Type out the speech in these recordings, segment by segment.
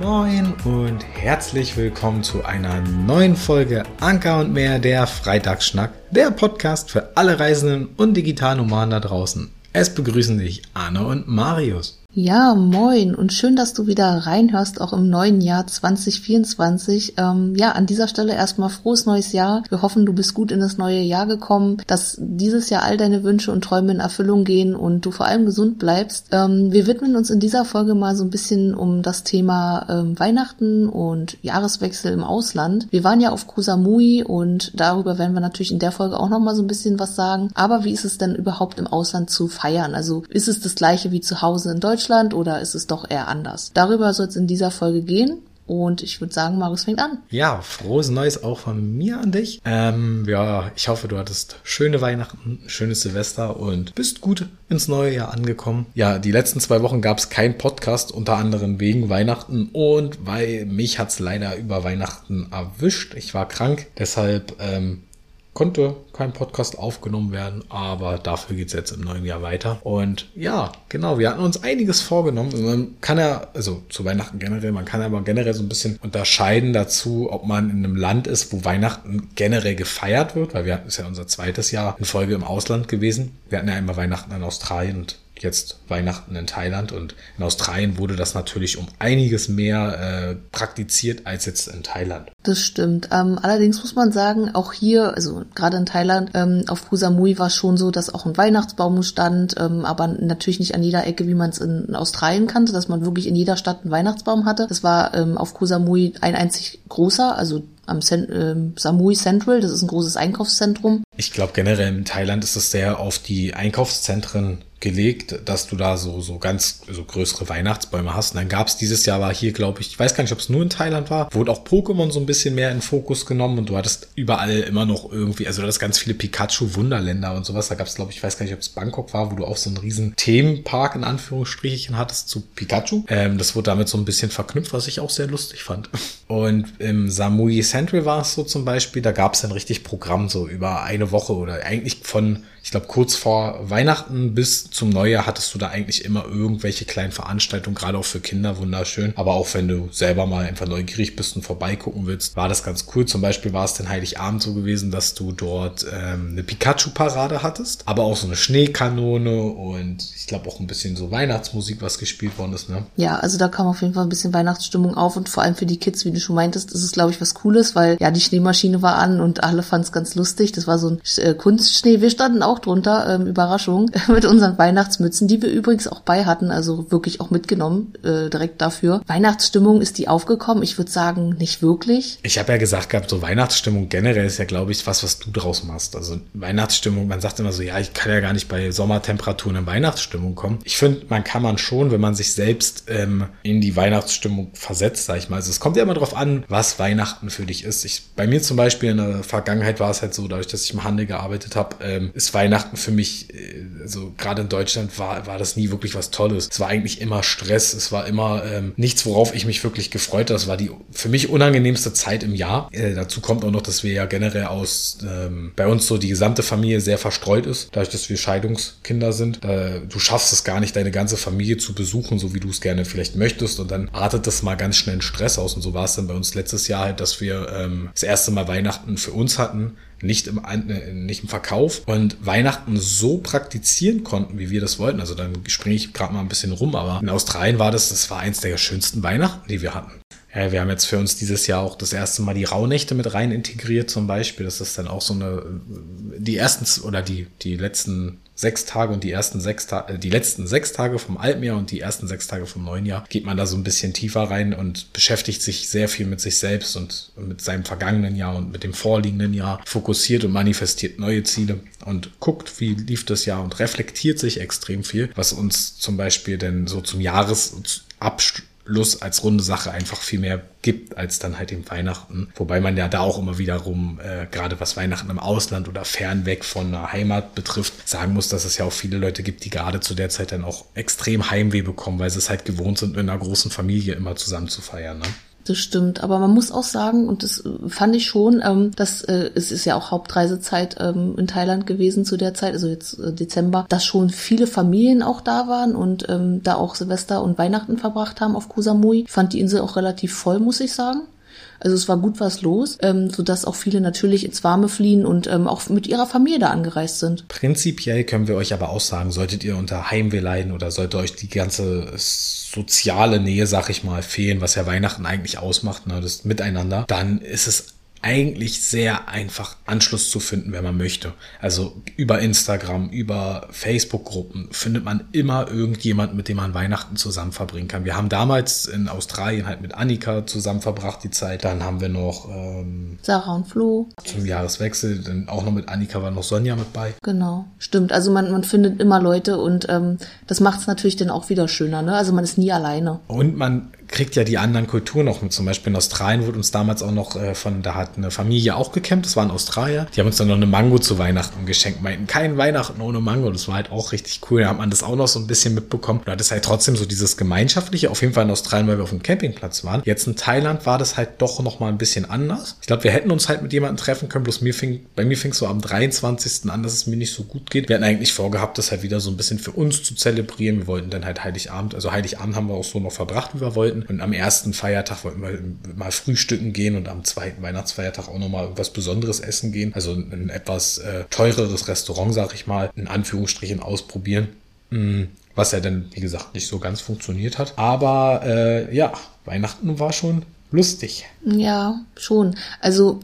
Moin und herzlich willkommen zu einer neuen Folge Anker und mehr der Freitagsschnack, der Podcast für alle Reisenden und Digitalnomaden da draußen. Es begrüßen dich Arne und Marius. Ja, moin und schön, dass du wieder reinhörst, auch im neuen Jahr 2024. Ähm, ja, an dieser Stelle erstmal frohes neues Jahr. Wir hoffen, du bist gut in das neue Jahr gekommen, dass dieses Jahr all deine Wünsche und Träume in Erfüllung gehen und du vor allem gesund bleibst. Ähm, wir widmen uns in dieser Folge mal so ein bisschen um das Thema ähm, Weihnachten und Jahreswechsel im Ausland. Wir waren ja auf Koh Samui und darüber werden wir natürlich in der Folge auch nochmal so ein bisschen was sagen. Aber wie ist es denn überhaupt im Ausland zu feiern? Also ist es das gleiche wie zu Hause in Deutschland? Deutschland oder ist es doch eher anders? Darüber soll es in dieser Folge gehen. Und ich würde sagen, Marius fängt an. Ja, frohes Neues auch von mir an dich. Ähm, ja, ich hoffe, du hattest schöne Weihnachten, schönes Silvester und bist gut ins neue Jahr angekommen. Ja, die letzten zwei Wochen gab es keinen Podcast, unter anderem wegen Weihnachten und weil mich hat es leider über Weihnachten erwischt. Ich war krank, deshalb ähm, konnte kein Podcast aufgenommen werden, aber dafür geht es jetzt im neuen Jahr weiter. Und ja, genau, wir hatten uns einiges vorgenommen. Man kann ja, also zu Weihnachten generell, man kann aber generell so ein bisschen unterscheiden dazu, ob man in einem Land ist, wo Weihnachten generell gefeiert wird, weil wir hatten es ja unser zweites Jahr in Folge im Ausland gewesen. Wir hatten ja einmal Weihnachten in Australien und jetzt Weihnachten in Thailand und in Australien wurde das natürlich um einiges mehr äh, praktiziert als jetzt in Thailand. Das stimmt. Ähm, allerdings muss man sagen, auch hier, also gerade in Thailand, ähm, auf Koh Samui war es schon so, dass auch ein Weihnachtsbaum stand, ähm, aber natürlich nicht an jeder Ecke, wie man es in, in, Australien kannte, dass man wirklich in jeder Stadt einen Weihnachtsbaum hatte. Das war ähm, auf Koh Samui ein einzig großer, also am Cent, äh, Samui Central, das ist ein großes Einkaufszentrum. Ich glaube generell in Thailand ist es sehr auf die Einkaufszentren gelegt, dass du da so, so ganz so größere Weihnachtsbäume hast. Und dann gab es dieses Jahr war hier, glaube ich, ich weiß gar nicht, ob es nur in Thailand war, wurde auch Pokémon so ein bisschen mehr in Fokus genommen und du hattest überall immer noch irgendwie, also du hattest ganz viele Pikachu-Wunderländer und sowas. Da gab es, glaube ich, ich weiß gar nicht, ob es Bangkok war, wo du auch so einen riesen Themenpark in Anführungsstrichen hattest zu Pikachu. Ähm, das wurde damit so ein bisschen verknüpft, was ich auch sehr lustig fand. Und im Samui Central war es so zum Beispiel, da gab es ein richtig Programm so über eine Woche oder eigentlich von ich glaube, kurz vor Weihnachten bis zum Neujahr hattest du da eigentlich immer irgendwelche kleinen Veranstaltungen, gerade auch für Kinder, wunderschön. Aber auch wenn du selber mal einfach neugierig bist und vorbeigucken willst, war das ganz cool. Zum Beispiel war es den Heiligabend so gewesen, dass du dort ähm, eine Pikachu-Parade hattest, aber auch so eine Schneekanone und ich glaube auch ein bisschen so Weihnachtsmusik, was gespielt worden ist. Ne? Ja, also da kam auf jeden Fall ein bisschen Weihnachtsstimmung auf und vor allem für die Kids, wie du schon meintest, ist es, glaube ich, was Cooles, weil ja, die Schneemaschine war an und alle fanden es ganz lustig. Das war so ein äh, Kunstschnee. Wir standen auch auch drunter, ähm, Überraschung, mit unseren Weihnachtsmützen, die wir übrigens auch bei hatten, also wirklich auch mitgenommen, äh, direkt dafür. Weihnachtsstimmung, ist die aufgekommen? Ich würde sagen, nicht wirklich. Ich habe ja gesagt gehabt, so Weihnachtsstimmung generell ist ja, glaube ich, was, was du draus machst. Also Weihnachtsstimmung, man sagt immer so, ja, ich kann ja gar nicht bei Sommertemperaturen in Weihnachtsstimmung kommen. Ich finde, man kann man schon, wenn man sich selbst ähm, in die Weihnachtsstimmung versetzt, sag ich mal. Also es kommt ja immer darauf an, was Weihnachten für dich ist. Ich, bei mir zum Beispiel in der Vergangenheit war es halt so, dadurch, dass ich im Handel gearbeitet habe, ähm, ist Weihnachten Weihnachten für mich, also gerade in Deutschland war, war das nie wirklich was Tolles. Es war eigentlich immer Stress, es war immer ähm, nichts, worauf ich mich wirklich gefreut habe. Das war die für mich unangenehmste Zeit im Jahr. Äh, dazu kommt auch noch, dass wir ja generell aus, ähm, bei uns so die gesamte Familie sehr verstreut ist, dadurch, dass wir Scheidungskinder sind. Äh, du schaffst es gar nicht, deine ganze Familie zu besuchen, so wie du es gerne vielleicht möchtest und dann artet das mal ganz schnell in Stress aus und so war es dann bei uns letztes Jahr halt, dass wir ähm, das erste Mal Weihnachten für uns hatten nicht im, äh, nicht im Verkauf und Weihnachten so praktizieren konnten, wie wir das wollten. Also dann springe ich gerade mal ein bisschen rum, aber in Australien war das, das war eins der schönsten Weihnachten, die wir hatten. Ja, wir haben jetzt für uns dieses Jahr auch das erste Mal die Rauhnächte mit rein integriert zum Beispiel. Das ist dann auch so eine, die ersten oder die, die letzten sechs Tage und die ersten sechs Tage, äh, die letzten sechs Tage vom alten Jahr und die ersten sechs Tage vom neuen Jahr geht man da so ein bisschen tiefer rein und beschäftigt sich sehr viel mit sich selbst und mit seinem vergangenen Jahr und mit dem vorliegenden Jahr, fokussiert und manifestiert neue Ziele und guckt, wie lief das Jahr und reflektiert sich extrem viel, was uns zum Beispiel denn so zum Jahresabschluss Lust als runde Sache einfach viel mehr gibt als dann halt im Weihnachten. Wobei man ja da auch immer wiederum, äh, gerade was Weihnachten im Ausland oder fernweg von der Heimat betrifft, sagen muss, dass es ja auch viele Leute gibt, die gerade zu der Zeit dann auch extrem Heimweh bekommen, weil sie es halt gewohnt sind, mit einer großen Familie immer zusammen zu feiern. Ne? Das stimmt, aber man muss auch sagen, und das fand ich schon, ähm, dass äh, es ist ja auch Hauptreisezeit ähm, in Thailand gewesen zu der Zeit, also jetzt äh, Dezember, dass schon viele Familien auch da waren und ähm, da auch Silvester und Weihnachten verbracht haben auf Koh Samui. Ich fand die Insel auch relativ voll, muss ich sagen. Also es war gut was los, ähm, sodass auch viele natürlich ins Warme fliehen und ähm, auch mit ihrer Familie da angereist sind. Prinzipiell können wir euch aber auch sagen, solltet ihr unter Heimweh leiden oder sollte euch die ganze soziale Nähe, sag ich mal, fehlen, was ja Weihnachten eigentlich ausmacht, ne, das Miteinander, dann ist es eigentlich sehr einfach Anschluss zu finden, wenn man möchte. Also über Instagram, über Facebook-Gruppen findet man immer irgendjemand, mit dem man Weihnachten zusammen verbringen kann. Wir haben damals in Australien halt mit Annika zusammen verbracht die Zeit. Dann haben wir noch ähm, Sarah und Flo. Zum Jahreswechsel, dann auch noch mit Annika war noch Sonja mit bei. Genau, stimmt. Also man, man findet immer Leute und ähm, das macht es natürlich dann auch wieder schöner. Ne? Also man ist nie alleine. Und man kriegt ja die anderen Kulturen auch mit. Zum Beispiel in Australien wurde uns damals auch noch äh, von, da hat eine Familie auch gecampt, das waren Australier. Die haben uns dann noch eine Mango zu Weihnachten geschenkt, meinten, kein Weihnachten ohne Mango. Das war halt auch richtig cool. Da hat man das auch noch so ein bisschen mitbekommen. Du hattest halt trotzdem so dieses Gemeinschaftliche, auf jeden Fall in Australien, weil wir auf dem Campingplatz waren. Jetzt in Thailand war das halt doch noch mal ein bisschen anders. Ich glaube, wir hätten uns halt mit jemandem treffen können, bloß mir fing, bei mir fing es so am 23. an, dass es mir nicht so gut geht. Wir hatten eigentlich vorgehabt, das halt wieder so ein bisschen für uns zu zelebrieren. Wir wollten dann halt Heiligabend, also Heiligabend haben wir auch so noch verbracht, wie wir wollten. Und am ersten Feiertag wollten wir mal frühstücken gehen und am zweiten Weihnachtsfeiertag auch nochmal was Besonderes essen gehen. Also ein etwas äh, teureres Restaurant, sag ich mal, in Anführungsstrichen ausprobieren. Mm, was ja dann, wie gesagt, nicht so ganz funktioniert hat. Aber äh, ja, Weihnachten war schon lustig. Ja, schon. Also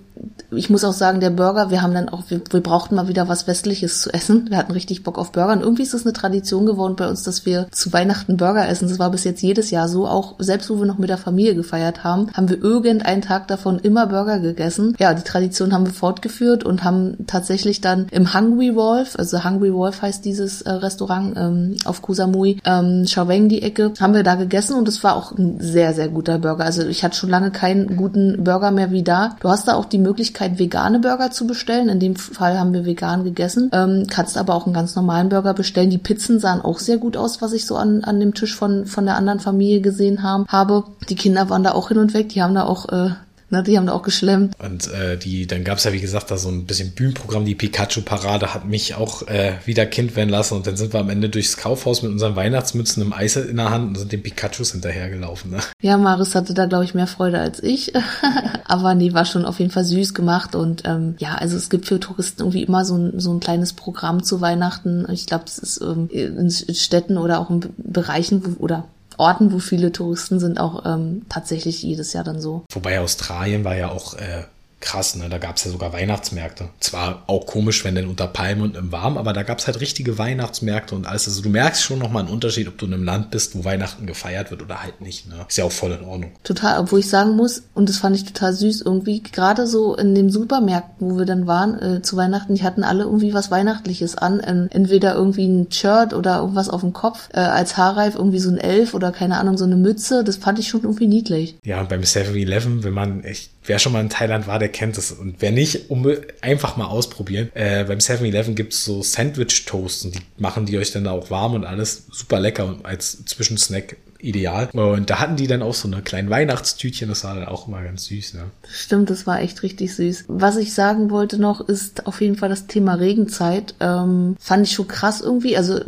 ich muss auch sagen, der Burger, wir haben dann auch, wir, wir brauchten mal wieder was Westliches zu essen. Wir hatten richtig Bock auf Burger. Und irgendwie ist es eine Tradition geworden bei uns, dass wir zu Weihnachten Burger essen. Das war bis jetzt jedes Jahr so. Auch selbst wo wir noch mit der Familie gefeiert haben, haben wir irgendeinen Tag davon immer Burger gegessen. Ja, die Tradition haben wir fortgeführt und haben tatsächlich dann im Hungry Wolf, also Hungry Wolf heißt dieses äh, Restaurant ähm, auf Kusamui, ähm, Chaweng die Ecke, haben wir da gegessen und es war auch ein sehr, sehr guter Burger. Also ich hatte schon lange keinen guten Burger mehr wie da. Du hast da auch die Möglichkeit, vegane Burger zu bestellen. In dem Fall haben wir vegan gegessen. Ähm, kannst aber auch einen ganz normalen Burger bestellen. Die Pizzen sahen auch sehr gut aus, was ich so an, an dem Tisch von, von der anderen Familie gesehen haben, habe. Die Kinder waren da auch hin und weg. Die haben da auch äh, Ne, die haben da auch geschlemmt. Und äh, die, dann gab's ja, wie gesagt, da so ein bisschen Bühnenprogramm. Die Pikachu-Parade hat mich auch äh, wieder Kind werden lassen. Und dann sind wir am Ende durchs Kaufhaus mit unseren Weihnachtsmützen im Eis in der Hand und sind den Pikachus hinterhergelaufen. Ne? Ja, Maris hatte da, glaube ich, mehr Freude als ich. Aber nee, war schon auf jeden Fall süß gemacht. Und ähm, ja, also es gibt für Touristen irgendwie immer so ein, so ein kleines Programm zu Weihnachten. Ich glaube, es ist ähm, in Städten oder auch in Bereichen, wo, oder Orten, wo viele Touristen sind, auch ähm, tatsächlich jedes Jahr dann so. Wobei Australien war ja auch äh, krass, ne? Da gab es ja sogar Weihnachtsmärkte. Zwar auch komisch, wenn denn unter Palmen und im Warm, aber da gab es halt richtige Weihnachtsmärkte und alles. Also du merkst schon nochmal einen Unterschied, ob du in einem Land bist, wo Weihnachten gefeiert wird oder halt nicht. Ne? Ist ja auch voll in Ordnung. Total, obwohl ich sagen muss, und das fand ich total süß, irgendwie, gerade so in den Supermärkten, wo wir dann waren, äh, zu Weihnachten, die hatten alle irgendwie was Weihnachtliches an. Ähm, entweder irgendwie ein Shirt oder irgendwas auf dem Kopf. Äh, als Haarreif irgendwie so ein Elf oder keine Ahnung, so eine Mütze. Das fand ich schon irgendwie niedlich. Ja, und beim 7-Eleven, wenn man echt wer schon mal in Thailand war, der kennt es. Und wer nicht, um, einfach mal ausprobieren. Äh, beim 7-Eleven gibt's so Sandwich-Toast und die machen die euch dann auch warm und alles super lecker und als Zwischensnack ideal. Und da hatten die dann auch so eine kleine Weihnachtstütchen, das war dann auch immer ganz süß. Ne? Stimmt, das war echt richtig süß. Was ich sagen wollte noch, ist auf jeden Fall das Thema Regenzeit. Ähm, fand ich schon krass irgendwie. Also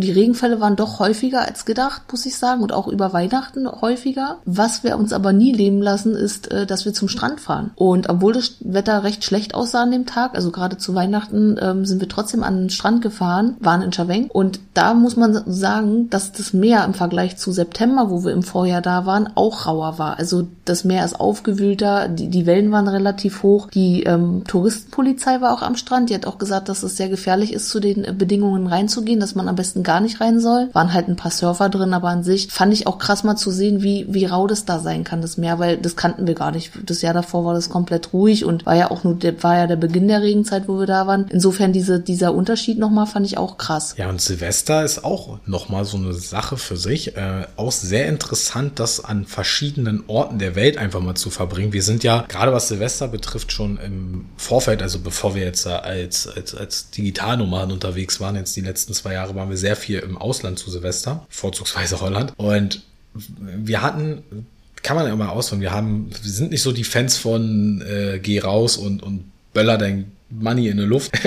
die Regenfälle waren doch häufiger als gedacht, muss ich sagen, und auch über Weihnachten häufiger. Was wir uns aber nie leben lassen, ist, äh, dass wir zum Strand fahren. Und obwohl das Wetter recht schlecht aussah an dem Tag, also gerade zu Weihnachten, ähm, sind wir trotzdem an den Strand gefahren, waren in Chaveng. Und da muss man sagen, dass das Meer im Vergleich zu September, wo wir im Vorjahr da waren, auch rauer war. Also das Meer ist aufgewühlter, die, die Wellen waren relativ hoch. Die ähm, Touristenpolizei war auch am Strand. Die hat auch gesagt, dass es sehr gefährlich ist, zu den Bedingungen reinzugehen, dass man am besten gar nicht rein soll. Waren halt ein paar Surfer drin, aber an sich fand ich auch krass mal zu sehen, wie, wie rau das da sein kann, das Meer, weil das kannten wir gar nicht. Das Jahr davor war das komplett ruhig und war ja auch nur, der, war ja der Beginn der Regenzeit, wo wir da waren. Insofern diese, dieser Unterschied nochmal fand ich auch krass. Ja, und Silvester ist auch nochmal so eine Sache für sich. Äh, auch sehr interessant, das an verschiedenen Orten der Welt einfach mal zu verbringen. Wir sind ja, gerade was Silvester betrifft, schon im Vorfeld, also bevor wir jetzt als, als, als Digitalnomaden unterwegs waren, jetzt die letzten zwei Jahre waren wir sehr viel im Ausland zu Silvester, vorzugsweise Holland. Und wir hatten kann man ja immer auswählen. Wir haben, wir sind nicht so die Fans von äh, geh raus und, und böller dein Money in die Luft.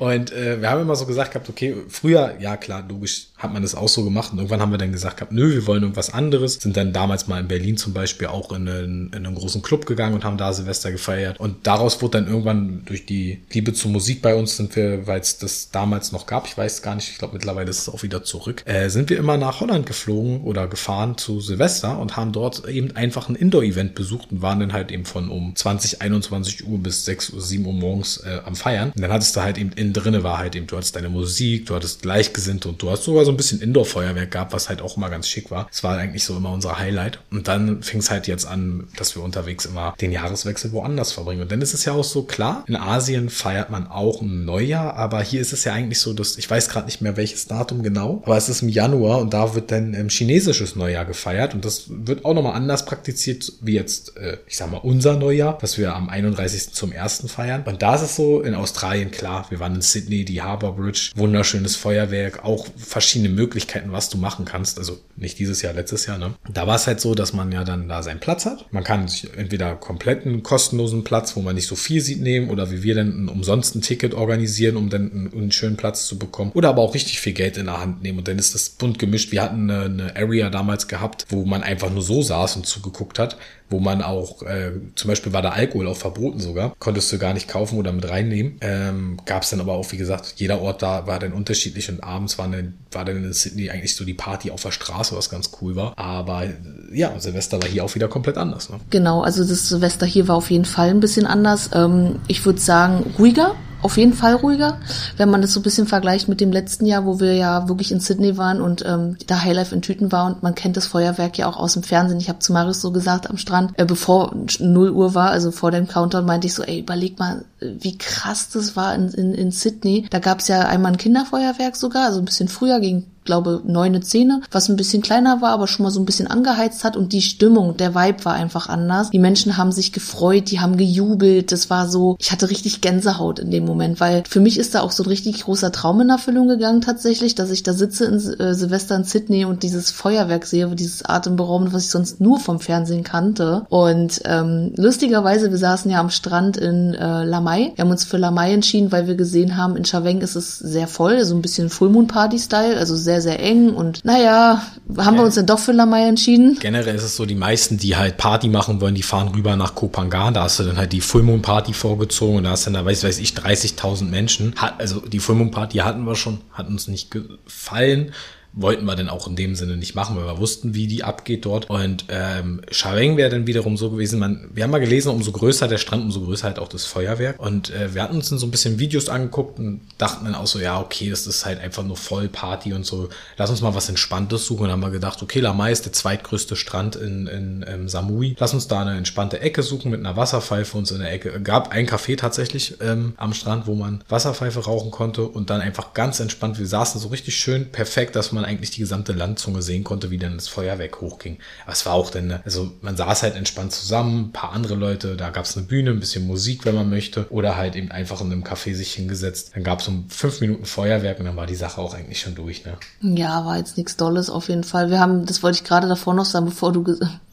Und äh, wir haben immer so gesagt gehabt, okay, früher, ja klar, logisch hat man das auch so gemacht. Und irgendwann haben wir dann gesagt nö, wir wollen irgendwas anderes. Sind dann damals mal in Berlin zum Beispiel auch in einen, in einen großen Club gegangen und haben da Silvester gefeiert. Und daraus wurde dann irgendwann durch die Liebe zur Musik bei uns sind wir, weil es das damals noch gab, ich weiß gar nicht, ich glaube mittlerweile ist es auch wieder zurück, äh, sind wir immer nach Holland geflogen oder gefahren zu Silvester und haben dort eben einfach ein Indoor-Event besucht und waren dann halt eben von um 20, 21 Uhr bis 6 Uhr, 7 Uhr morgens äh, am Feiern. Und dann hattest du halt eben in innen drinne war halt eben, du hattest deine Musik, du hattest Gleichgesinnte und du hast sogar so ein bisschen Indoor-Feuerwerk gehabt, was halt auch immer ganz schick war. Es war eigentlich so immer unser Highlight. Und dann fing es halt jetzt an, dass wir unterwegs immer den Jahreswechsel woanders verbringen. Und dann ist es ja auch so klar, in Asien feiert man auch ein Neujahr, aber hier ist es ja eigentlich so, dass ich weiß gerade nicht mehr welches Datum genau, aber es ist im Januar und da wird dann ähm, chinesisches Neujahr gefeiert und das wird auch nochmal anders praktiziert wie jetzt, äh, ich sag mal, unser Neujahr, was wir am 31. zum 1. feiern. Und da ist es so, in Australien klar, wir waren in Sydney, die Harbour Bridge, wunderschönes Feuerwerk, auch verschiedene Möglichkeiten, was du machen kannst. Also nicht dieses Jahr, letztes Jahr, ne? Da war es halt so, dass man ja dann da seinen Platz hat. Man kann sich entweder kompletten kostenlosen Platz, wo man nicht so viel sieht, nehmen oder wie wir dann umsonst ein Ticket organisieren, um dann einen, einen schönen Platz zu bekommen. Oder aber auch richtig viel Geld in der Hand nehmen und dann ist das bunt gemischt. Wir hatten eine, eine Area damals gehabt, wo man einfach nur so saß und zugeguckt hat wo man auch, äh, zum Beispiel war da Alkohol auch verboten sogar, konntest du gar nicht kaufen oder mit reinnehmen. Ähm, Gab es dann aber auch, wie gesagt, jeder Ort da war dann unterschiedlich und abends war dann, war dann in Sydney eigentlich so die Party auf der Straße, was ganz cool war. Aber ja, Silvester war hier auch wieder komplett anders. Ne? Genau, also das Silvester hier war auf jeden Fall ein bisschen anders. Ähm, ich würde sagen, ruhiger auf jeden Fall ruhiger, wenn man das so ein bisschen vergleicht mit dem letzten Jahr, wo wir ja wirklich in Sydney waren und ähm, da Highlife in Tüten war und man kennt das Feuerwerk ja auch aus dem Fernsehen. Ich habe zu Marius so gesagt am Strand, äh, bevor 0 Uhr war, also vor dem Countdown, meinte ich so, ey, überleg mal, wie krass das war in, in, in Sydney. Da gab es ja einmal ein Kinderfeuerwerk sogar, also ein bisschen früher, gegen glaube, neune Zähne, was ein bisschen kleiner war, aber schon mal so ein bisschen angeheizt hat und die Stimmung, der Vibe war einfach anders. Die Menschen haben sich gefreut, die haben gejubelt, das war so, ich hatte richtig Gänsehaut in dem Moment, weil für mich ist da auch so ein richtig großer Traum in Erfüllung gegangen tatsächlich, dass ich da sitze in äh, Silvester in Sydney und dieses Feuerwerk sehe, dieses atemberaubende, was ich sonst nur vom Fernsehen kannte. Und ähm, lustigerweise, wir saßen ja am Strand in äh, Lamai. Wir haben uns für Lamai entschieden, weil wir gesehen haben, in Chaveng ist es sehr voll, so ein bisschen Full Moon Party Style, also sehr sehr, sehr eng und naja, haben wir uns dann doch für Lamai entschieden. Generell ist es so, die meisten, die halt Party machen wollen, die fahren rüber nach Kopangan, da hast du dann halt die Full Moon Party vorgezogen und da hast du dann da, weiß, weiß ich, 30.000 Menschen. Hat, also die Full Moon Party hatten wir schon, hat uns nicht gefallen wollten wir denn auch in dem Sinne nicht machen, weil wir wussten, wie die abgeht dort. Und ähm, Schareng wäre dann wiederum so gewesen, man, wir haben mal gelesen, umso größer der Strand, umso größer halt auch das Feuerwerk. Und äh, wir hatten uns dann so ein bisschen Videos angeguckt und dachten dann auch so, ja, okay, das ist halt einfach nur voll Party und so. Lass uns mal was Entspanntes suchen. Und dann haben wir gedacht, okay, Lamai ist der zweitgrößte Strand in, in, in ähm, Samui. Lass uns da eine entspannte Ecke suchen mit einer Wasserpfeife uns in der Ecke. Gab ein Café tatsächlich ähm, am Strand, wo man Wasserpfeife rauchen konnte und dann einfach ganz entspannt. Wir saßen so richtig schön perfekt, dass man man eigentlich die gesamte Landzunge sehen konnte, wie dann das Feuerwerk hochging. Aber es war auch dann, also man saß halt entspannt zusammen, ein paar andere Leute, da gab es eine Bühne, ein bisschen Musik, wenn man möchte, oder halt eben einfach in einem Café sich hingesetzt. Dann gab es um fünf Minuten Feuerwerk und dann war die Sache auch eigentlich schon durch, ne? Ja, war jetzt nichts Dolles auf jeden Fall. Wir haben, das wollte ich gerade davor noch sagen, bevor du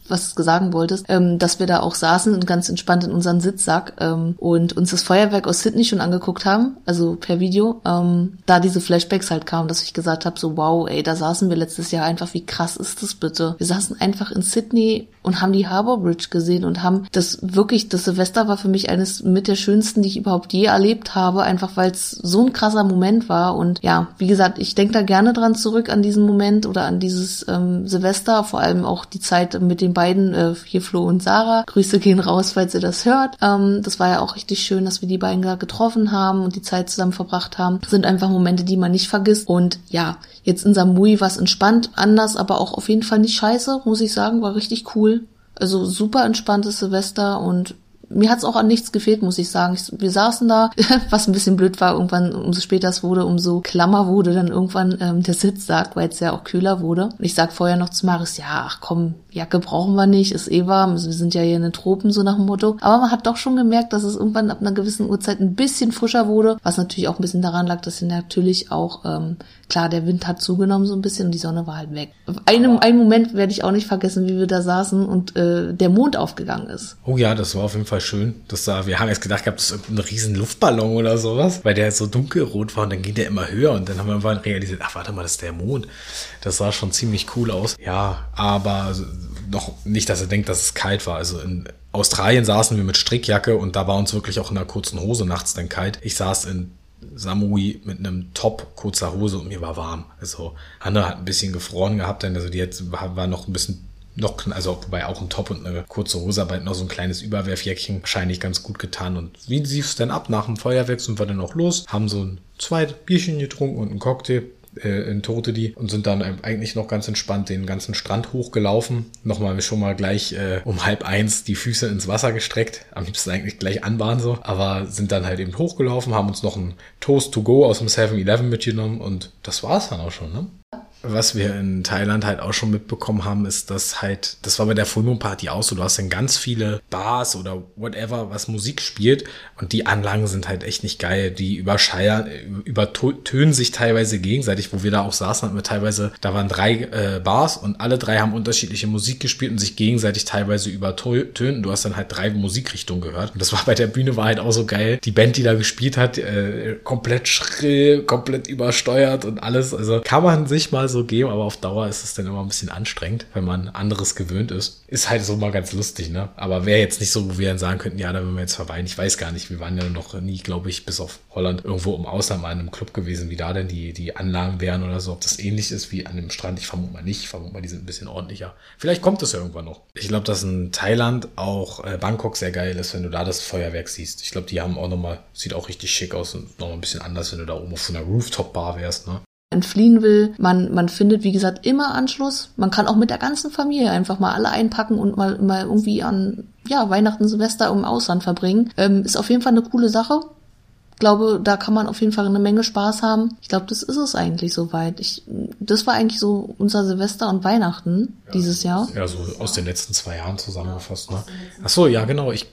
was du sagen wolltest, ähm, dass wir da auch saßen und ganz entspannt in unseren Sitzsack ähm, und uns das Feuerwerk aus Sydney schon angeguckt haben, also per Video, ähm, da diese Flashbacks halt kamen, dass ich gesagt habe, so wow, ey, da saßen wir letztes Jahr einfach, wie krass ist das bitte? Wir saßen einfach in Sydney und haben die Harbour Bridge gesehen und haben das wirklich, das Silvester war für mich eines mit der schönsten, die ich überhaupt je erlebt habe, einfach weil es so ein krasser Moment war und ja, wie gesagt, ich denke da gerne dran zurück an diesen Moment oder an dieses ähm, Silvester, vor allem auch die Zeit mit den beiden, äh, hier Flo und Sarah. Grüße gehen raus, falls ihr das hört. Ähm, das war ja auch richtig schön, dass wir die beiden da getroffen haben und die Zeit zusammen verbracht haben. Das sind einfach Momente, die man nicht vergisst. Und ja, jetzt in Samui war es entspannt, anders, aber auch auf jeden Fall nicht scheiße, muss ich sagen, war richtig cool. Also super entspanntes Silvester und mir hat's auch an nichts gefehlt, muss ich sagen. Ich, wir saßen da, was ein bisschen blöd war, irgendwann, umso später es wurde, umso klammer wurde dann irgendwann ähm, der Sitzsack, weil es ja auch kühler wurde. Und ich sag vorher noch zu Maris, ja, ach komm, Jacke brauchen wir nicht, ist eh warm, wir sind ja hier in den Tropen, so nach dem Motto. Aber man hat doch schon gemerkt, dass es irgendwann ab einer gewissen Uhrzeit ein bisschen frischer wurde, was natürlich auch ein bisschen daran lag, dass sie natürlich auch, ähm, klar, der Wind hat zugenommen so ein bisschen und die Sonne war halt weg. Einen, einen Moment werde ich auch nicht vergessen, wie wir da saßen und äh, der Mond aufgegangen ist. Oh ja, das war auf jeden Fall schön. Das sah, wir haben jetzt gedacht, gab es ein riesen Luftballon oder sowas, weil der so dunkelrot war und dann ging der immer höher und dann haben wir irgendwann realisiert, ach warte mal, das ist der Mond. Das sah schon ziemlich cool aus. Ja, aber noch nicht, dass er denkt, dass es kalt war. Also in Australien saßen wir mit Strickjacke und da war uns wirklich auch in einer kurzen Hose nachts dann kalt. Ich saß in Samui mit einem Top kurzer Hose und mir war warm. Also Hanna hat ein bisschen gefroren gehabt, denn also die jetzt war noch ein bisschen noch, also wobei auch ein Top und eine kurze Hose, aber noch so ein kleines Überwerfjäckchen wahrscheinlich ganz gut getan. Und wie lief es denn ab? Nach dem Feuerwerk sind wir dann noch los, haben so ein zwei Bierchen getrunken und einen Cocktail äh, in Totedi und sind dann eigentlich noch ganz entspannt den ganzen Strand hochgelaufen. Nochmal schon mal gleich äh, um halb eins die Füße ins Wasser gestreckt. Am liebsten eigentlich gleich anbahnen so. Aber sind dann halt eben hochgelaufen, haben uns noch ein Toast to go aus dem 7-Eleven mitgenommen und das war's dann auch schon, ne? Was wir in Thailand halt auch schon mitbekommen haben, ist, dass halt, das war bei der Full Moon Party auch so, du hast dann ganz viele Bars oder whatever, was Musik spielt und die Anlagen sind halt echt nicht geil. Die überscheiern, übertönen sich teilweise gegenseitig, wo wir da auch saßen, hatten wir teilweise, da waren drei äh, Bars und alle drei haben unterschiedliche Musik gespielt und sich gegenseitig teilweise übertönen. Du hast dann halt drei Musikrichtungen gehört. Und das war bei der Bühne war halt auch so geil. Die Band, die da gespielt hat, äh, komplett schrill, komplett übersteuert und alles. Also kann man sich mal so geben, aber auf Dauer ist es dann immer ein bisschen anstrengend, wenn man anderes gewöhnt ist. Ist halt so mal ganz lustig, ne? Aber wäre jetzt nicht so, wo wir dann sagen könnten, ja, da würden wir jetzt verweilen. Ich weiß gar nicht. Wir waren ja noch nie, glaube ich, bis auf Holland irgendwo im Ausland mal in einem Club gewesen, wie da denn die, die Anlagen wären oder so. Ob das ähnlich ist wie an dem Strand, ich vermute mal nicht. Ich vermute mal, die sind ein bisschen ordentlicher. Vielleicht kommt es ja irgendwann noch. Ich glaube, dass in Thailand auch äh, Bangkok sehr geil ist, wenn du da das Feuerwerk siehst. Ich glaube, die haben auch nochmal, sieht auch richtig schick aus und nochmal ein bisschen anders, wenn du da oben auf so einer Rooftop-Bar wärst, ne? Entfliehen will. Man, man findet, wie gesagt, immer Anschluss. Man kann auch mit der ganzen Familie einfach mal alle einpacken und mal, mal irgendwie an, ja, Weihnachten, Silvester im Ausland verbringen. Ähm, ist auf jeden Fall eine coole Sache. Ich glaube, da kann man auf jeden Fall eine Menge Spaß haben. Ich glaube, das ist es eigentlich soweit. Ich, das war eigentlich so unser Silvester und Weihnachten ja, dieses Jahr. Ja, so aus den letzten zwei Jahren zusammengefasst. Ne? Ach so, ja, genau. Ich,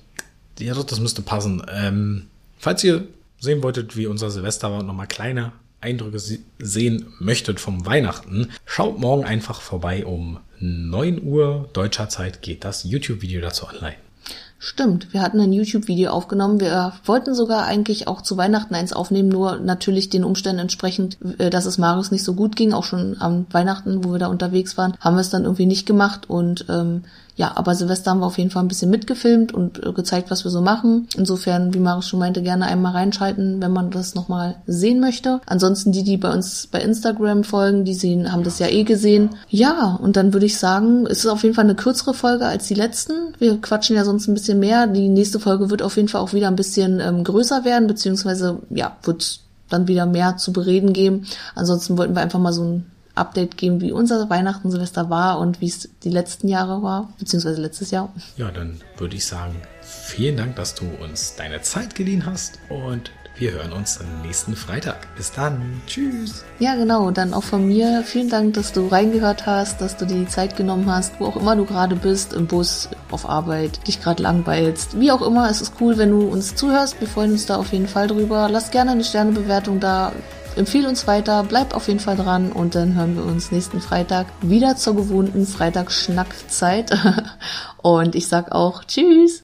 ja, das müsste passen. Ähm, falls ihr sehen wolltet, wie unser Silvester war und nochmal kleine Eindrücke sehen möchtet vom Weihnachten, schaut morgen einfach vorbei. Um 9 Uhr deutscher Zeit geht das YouTube-Video dazu online. Stimmt, wir hatten ein YouTube-Video aufgenommen. Wir wollten sogar eigentlich auch zu Weihnachten eins aufnehmen, nur natürlich den Umständen entsprechend, äh, dass es Marius nicht so gut ging, auch schon am Weihnachten, wo wir da unterwegs waren, haben wir es dann irgendwie nicht gemacht und ähm, ja, aber Silvester haben wir auf jeden Fall ein bisschen mitgefilmt und äh, gezeigt, was wir so machen. Insofern, wie Marius schon meinte, gerne einmal reinschalten, wenn man das nochmal sehen möchte. Ansonsten die, die bei uns bei Instagram folgen, die sehen, haben das ja eh gesehen. Ja, und dann würde ich sagen, es ist auf jeden Fall eine kürzere Folge als die letzten. Wir quatschen ja sonst ein bisschen mehr. Die nächste Folge wird auf jeden Fall auch wieder ein bisschen ähm, größer werden, beziehungsweise ja, wird dann wieder mehr zu bereden geben. Ansonsten wollten wir einfach mal so ein Update geben, wie unser Weihnachten, Silvester war und wie es die letzten Jahre war, beziehungsweise letztes Jahr. Ja, dann würde ich sagen, vielen Dank, dass du uns deine Zeit geliehen hast und wir hören uns am nächsten Freitag. Bis dann. Tschüss. Ja, genau. Dann auch von mir vielen Dank, dass du reingehört hast, dass du dir die Zeit genommen hast, wo auch immer du gerade bist, im Bus, auf Arbeit, dich gerade langweilst. Wie auch immer, es ist cool, wenn du uns zuhörst. Wir freuen uns da auf jeden Fall drüber. Lass gerne eine Sternebewertung da empfehle uns weiter, bleib auf jeden Fall dran und dann hören wir uns nächsten Freitag wieder zur gewohnten Freitagsschnackzeit. und ich sag auch Tschüss.